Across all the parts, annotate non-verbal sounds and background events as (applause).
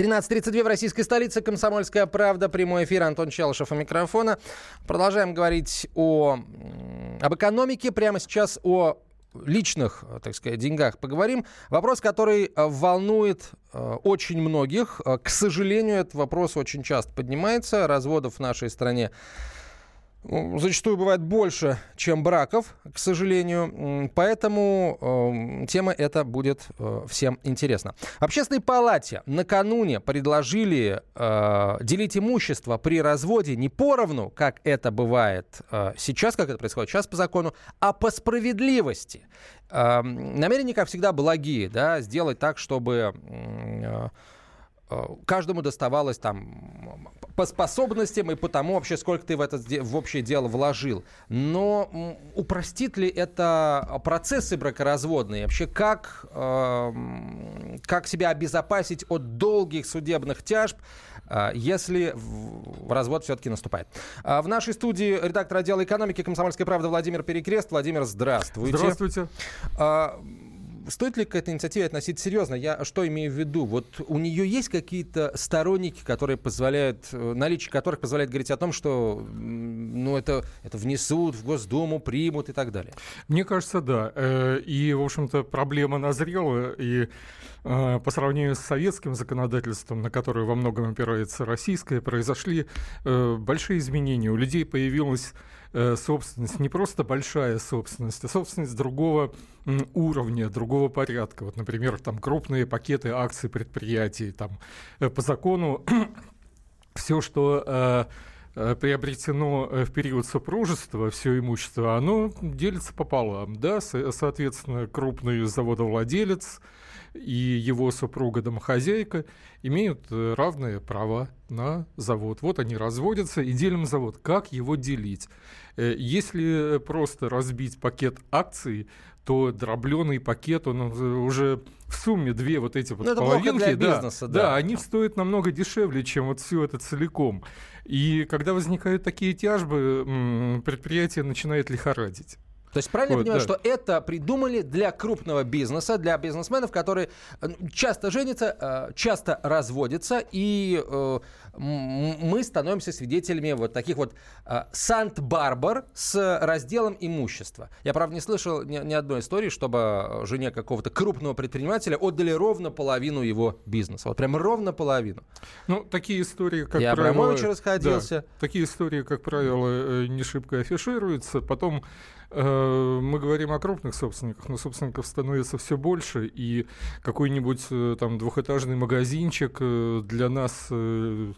13.32 в российской столице. Комсомольская правда. Прямой эфир. Антон Челышев у микрофона. Продолжаем говорить о, об экономике. Прямо сейчас о личных, так сказать, деньгах поговорим. Вопрос, который э, волнует э, очень многих. Э, к сожалению, этот вопрос очень часто поднимается. Разводов в нашей стране зачастую бывает больше, чем браков, к сожалению. Поэтому э, тема эта будет э, всем интересна. Общественной палате накануне предложили э, делить имущество при разводе не поровну, как это бывает э, сейчас, как это происходит сейчас по закону, а по справедливости. Э, намерения, как всегда, благие, да, сделать так, чтобы... Э, каждому доставалось там по способностям и по тому вообще, сколько ты в это в общее дело вложил. Но упростит ли это процессы бракоразводные? Вообще, как, э, как себя обезопасить от долгих судебных тяжб, э, если развод все-таки наступает? В нашей студии редактор отдела экономики «Комсомольской правды» Владимир Перекрест. Владимир, здравствуйте. Здравствуйте стоит ли к этой инициативе относиться серьезно? Я что имею в виду? Вот у нее есть какие-то сторонники, которые позволяют, э, наличие которых позволяет говорить о том, что ну, это, это внесут в Госдуму, примут и так далее? Мне кажется, да. Э, и, в общем-то, проблема назрела, и э, по сравнению с советским законодательством, на которое во многом опирается российское, произошли большие изменения. У людей появилась собственность, не просто большая собственность, а собственность другого уровня, другого порядка. Вот, например, там крупные пакеты акций предприятий. Там, э, по закону (clears throat) все, что э, э, приобретено в период супружества, все имущество, оно делится пополам. Да? Соответственно, крупный заводовладелец и его супруга-домохозяйка имеют равные права на завод. Вот они разводятся и делим завод. Как его делить? Если просто разбить пакет акций, то дробленый пакет, он уже в сумме две вот эти вот ну, половинки, да, бизнеса, да, да, они стоят намного дешевле, чем вот все это целиком. И когда возникают такие тяжбы, предприятие начинает лихорадить. То есть правильно вот, я понимаю, да. что это придумали для крупного бизнеса, для бизнесменов, которые э, часто женятся, э, часто разводятся, и э, мы становимся свидетелями вот таких вот Сант-Барбар с разделом имущества. Я, правда, не слышал ни, ни одной истории, чтобы жене какого-то крупного предпринимателя отдали ровно половину его бизнеса. Вот прям ровно половину. Ну, такие истории, как и правило... Абрамович расходился. Да, такие истории, как правило, не шибко афишируются. Потом мы говорим о крупных собственниках, но собственников становится все больше, и какой-нибудь э, там двухэтажный магазинчик э, для нас Э,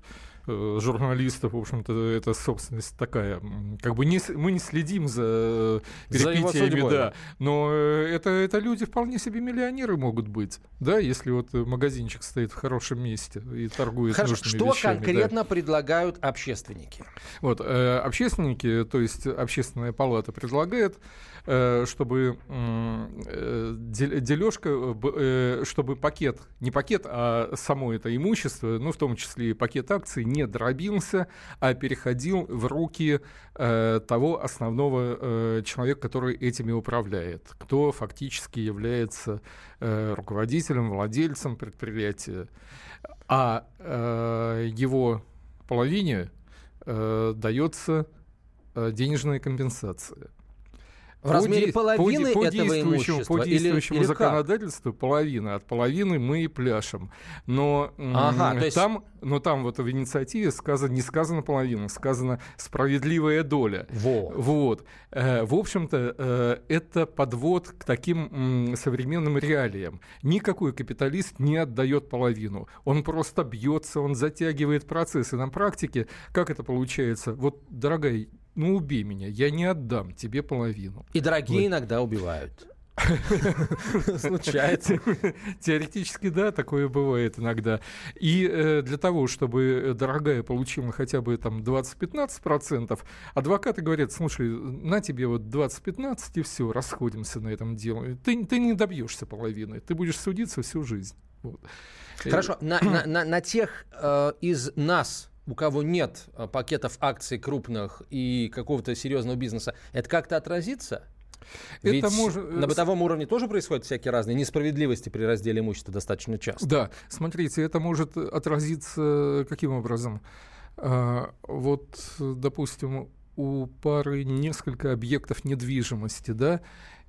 журналистов, в общем-то, это собственность такая. Как бы не, мы не следим за перипетиями, за да. Но э, это, это люди вполне себе миллионеры могут быть, да, если вот магазинчик стоит в хорошем месте и торгует Хорошо, нужными что вещами. Что конкретно да. предлагают общественники? Вот, э, общественники, то есть общественная палата предлагает Э, чтобы э, дележка, э, чтобы пакет, не пакет, а само это имущество, ну, в том числе и пакет акций, не дробился, а переходил в руки того основного человека, который этими управляет, кто фактически является руководителем, владельцем предприятия. А его половине дается денежная компенсация. В по размере де, половины по, по этого имущества? По действующему или, или законодательству как? половина. От половины мы и пляшем. Но, ага, есть... там, но там вот в инициативе сказано, не сказано половина, сказано справедливая доля. Во. Вот. Э, в общем-то, э, это подвод к таким современным реалиям. Никакой капиталист не отдает половину. Он просто бьется, он затягивает процессы. На практике как это получается? Вот, дорогая, ну убей меня, я не отдам тебе половину. И дорогие вот. иногда убивают. (laughs) Случается. Теоретически, да, такое бывает иногда. И э, для того, чтобы дорогая получила хотя бы там 20-15%, адвокаты говорят, слушай, на тебе вот 20-15 и все, расходимся на этом деле. Ты, ты не добьешься половины, ты будешь судиться всю жизнь. Вот. Хорошо, на, на, на, на тех э, из нас, у кого нет э, пакетов акций крупных и какого-то серьезного бизнеса, это как-то отразится? Ведь это может... на бытовом уровне тоже происходят всякие разные несправедливости при разделе имущества достаточно часто. Да, смотрите, это может отразиться каким образом? А, вот, допустим, у пары несколько объектов недвижимости, да,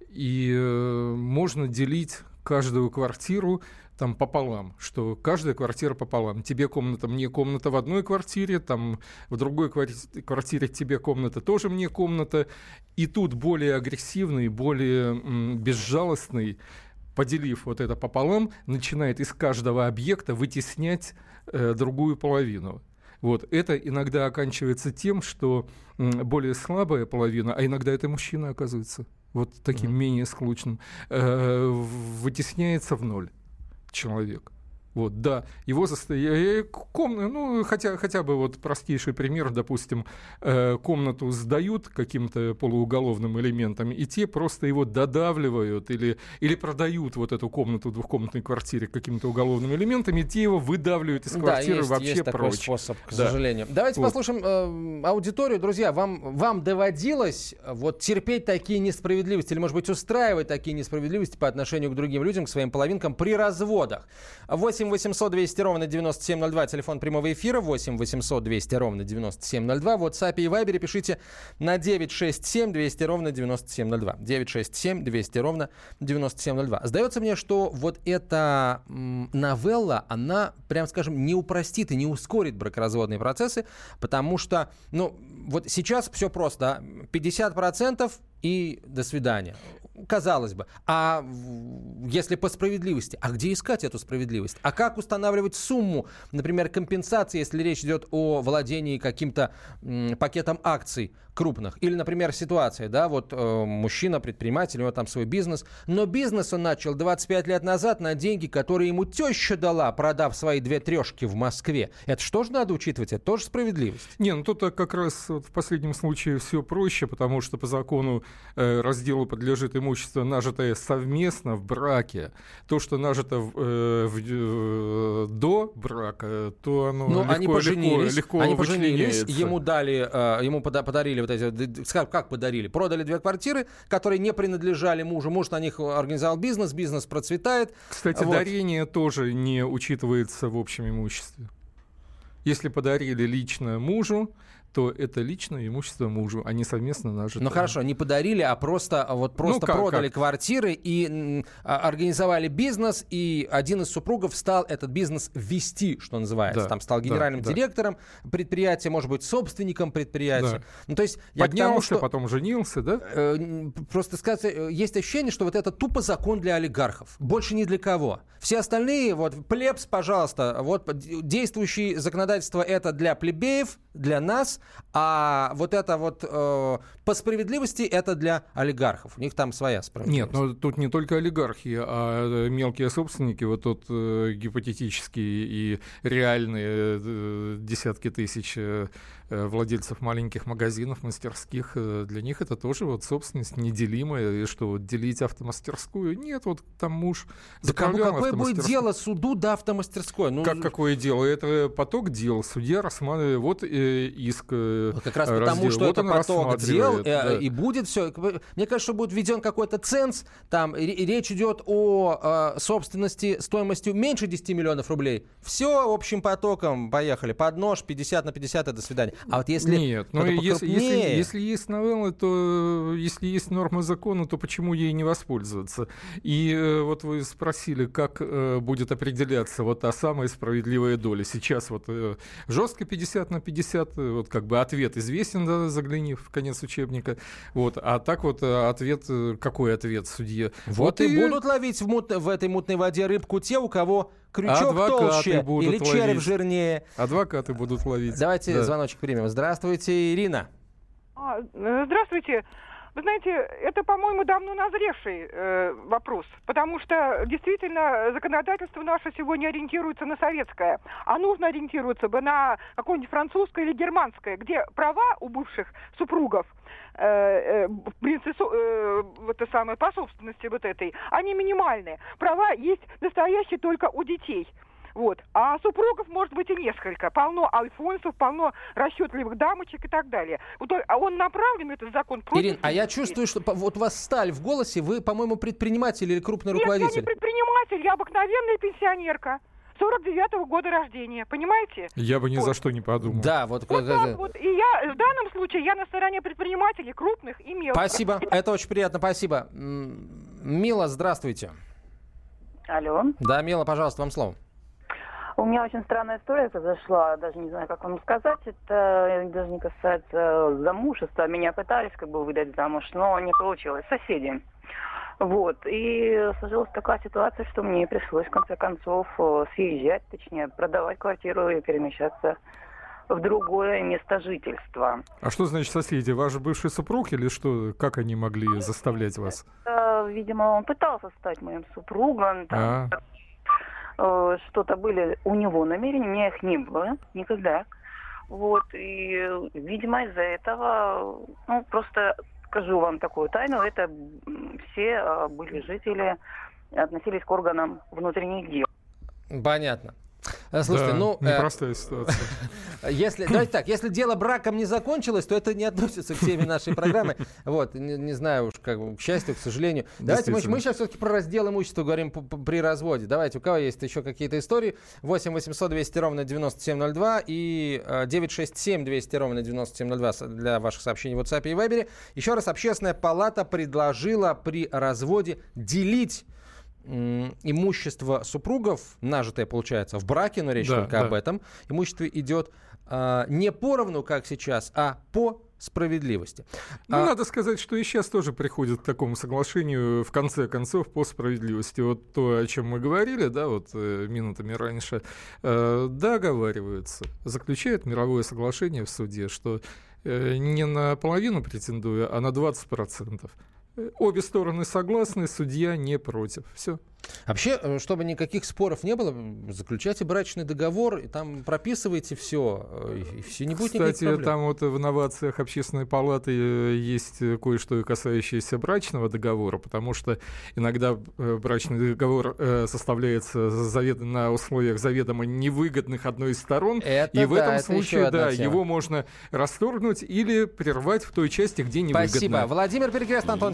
и э, можно делить каждую квартиру там пополам, что каждая квартира пополам. Тебе комната, мне комната в одной квартире, там в другой квартире тебе комната, тоже мне комната. И тут более агрессивный, более безжалостный, поделив вот это пополам, начинает из каждого объекта вытеснять э, другую половину. Вот. Это иногда оканчивается тем, что более слабая половина, а иногда это мужчина оказывается, вот таким mm-hmm. менее склочным, э, вытесняется в ноль человек. Вот, да, его состояние, комната, ну, хотя, хотя бы вот простейший пример, допустим, э, комнату сдают каким-то полууголовным элементам, и те просто его додавливают или, или продают вот эту комнату в двухкомнатной квартире каким-то уголовным элементом, и те его выдавливают из квартиры да, есть, вообще есть прочь. Такой способ, к да. сожалению. Давайте вот. послушаем э, аудиторию. Друзья, вам, вам доводилось вот терпеть такие несправедливости или, может быть, устраивать такие несправедливости по отношению к другим людям, к своим половинкам при разводах? 8 8 800 200 ровно 9702, телефон прямого эфира, 8 800 200 ровно 9702. В WhatsApp и Viber пишите на 967 200 ровно 9702. 967 200 ровно 9702. Сдается мне, что вот эта новелла, она, прям скажем, не упростит и не ускорит бракоразводные процессы, потому что, ну, вот сейчас все просто, 50% и до свидания казалось бы. А если по справедливости, а где искать эту справедливость? А как устанавливать сумму, например, компенсации, если речь идет о владении каким-то пакетом акций крупных? Или, например, ситуация, да, вот э, мужчина, предприниматель, у него там свой бизнес, но бизнес он начал 25 лет назад на деньги, которые ему теща дала, продав свои две трешки в Москве. Это что же надо учитывать? Это тоже справедливость? Не, ну тут как раз вот в последнем случае все проще, потому что по закону э, разделу подлежит имущество, нажитое совместно в браке. То, что нажито в, э, в, э, до брака, то оно Но легко, они поженились, легко, легко они поженились, ему дали, э, ему пода подарили вот эти, как подарили, продали две квартиры, которые не принадлежали мужу, муж на них организовал бизнес, бизнес процветает. Кстати, вот. дарение тоже не учитывается в общем имуществе. Если подарили лично мужу, то это личное имущество мужу, а не совместно нажитое. Ну хорошо, не подарили, а просто а вот просто ну, как, продали как? квартиры и а, организовали бизнес, и один из супругов стал этот бизнес вести, что называется. Да, Там стал генеральным да, директором да. предприятия, может быть, собственником предприятия. Да. Ну то есть Поднялся, я тому, что, потом женился, да? Э, просто сказать, э, есть ощущение, что вот это тупо закон для олигархов. Больше ни для кого. Все остальные, вот, плебс, пожалуйста, вот действующее законодательство это для плебеев, для нас, а вот это вот э, по справедливости это для олигархов. У них там своя справедливость. Нет, но тут не только олигархи, а мелкие собственники, вот тут э, гипотетические и реальные э, десятки тысяч э, Э, владельцев маленьких магазинов, мастерских, э, для них это тоже вот собственность неделимая, и что вот делить автомастерскую, нет, вот там муж Да кому какое будет дело суду до автомастерской? Ну, как какое дело? Это поток дел, судья рассматривает, вот э, иск Как раз раздел. потому, что вот это поток дел, да. и будет все, мне кажется, что будет введен какой-то ценз, там и речь идет о э, собственности стоимостью меньше 10 миллионов рублей, все общим потоком, поехали, под нож, 50 на 50, и до свидания. А вот если Нет, но если, если, если есть новелла, то если есть норма закона, то почему ей не воспользоваться? И э, вот вы спросили, как э, будет определяться вот та самая справедливая доля. Сейчас вот э, жестко 50 на 50, э, вот как бы ответ известен, да, загляни в конец учебника. Вот, а так вот э, ответ, э, какой ответ судье? Вот, вот и, будут ловить в, мут, в этой мутной воде рыбку те, у кого крючок Адвокаты толще будут или череп ловить. жирнее. Адвокаты будут ловить. Давайте да. звоночек примем. Здравствуйте, Ирина. А, э, здравствуйте. Вы знаете, это, по-моему, давно назревший э, вопрос, потому что действительно законодательство наше сегодня ориентируется на советское, а нужно ориентироваться бы на какое-нибудь французское или германское, где права у бывших супругов э, э, принцессу, э, это самое, по собственности вот этой, они минимальные. Права есть настоящие только у детей. Вот. А супругов может быть и несколько. Полно альфонсов, полно расчетливых дамочек и так далее. Вот а он направлен, этот закон, против... Ирина, а я чувствую, что вот у вас сталь в голосе, вы, по-моему, предприниматель или крупный Нет, руководитель. я не предприниматель, я обыкновенная пенсионерка. 49-го года рождения, понимаете? Я бы ни вот. за что не подумал. Да, вот. Вот так вот. И я в данном случае я на стороне предпринимателей крупных и мелких. Спасибо, это очень приятно, спасибо. Мила, здравствуйте. Алло. Да, Мила, пожалуйста, вам слово. У меня очень странная история произошла, даже не знаю, как вам сказать. Это даже не касается замужества. Меня пытались как бы выдать замуж, но не получилось. Соседи. Вот. И сложилась такая ситуация, что мне пришлось, в конце концов, э, съезжать, точнее, продавать квартиру и перемещаться в другое место жительства. А что значит соседи? Ваш бывший супруг или что? Как они могли заставлять вас? Это, видимо, он пытался стать моим супругом. Там, а. Э, что-то были у него намерения, у меня их не было никогда. Вот, и, видимо, из-за этого, ну, просто скажу вам такую тайну, это все а, были жители, относились к органам внутренних дел. Понятно. Э, слушайте, да, ну... Э, непростая ситуация. (laughs) Если, давайте так, если дело браком не закончилось, то это не относится к теме нашей программы. (laughs) Вот, не, не знаю уж, как бы, к счастью, к сожалению. Давайте мы, мы сейчас все-таки про раздел имущества говорим при разводе. Давайте, у кого есть еще какие-то истории? 8 800 200 ровно 9702 и 967 э, 200 ровно 9702 для ваших сообщений в WhatsApp и Viber. Еще раз, Общественная палата предложила при разводе делить имущество супругов, нажитое, получается, в браке, но речь да, только да. об этом, имущество идет а, не поровну, как сейчас, а по справедливости. Ну, а... надо сказать, что и сейчас тоже приходит к такому соглашению, в конце концов, по справедливости. Вот то, о чем мы говорили, да, вот э, минутами раньше, э, договариваются, заключают мировое соглашение в суде, что э, не на половину претендуя, а на 20%. Обе стороны согласны, судья не против. Все. Вообще, э, чтобы никаких споров не было, заключайте брачный договор, и там прописывайте все, э, и все не будет Кстати, там вот в инновациях общественной палаты э, есть кое-что касающееся брачного договора, потому что иногда брачный договор составляется на условиях заведомо невыгодных одной из сторон, это, и в да, этом случае, да, его можно расторгнуть или прервать в той части, где невыгодно. Спасибо. Владимир Перекрест, Антон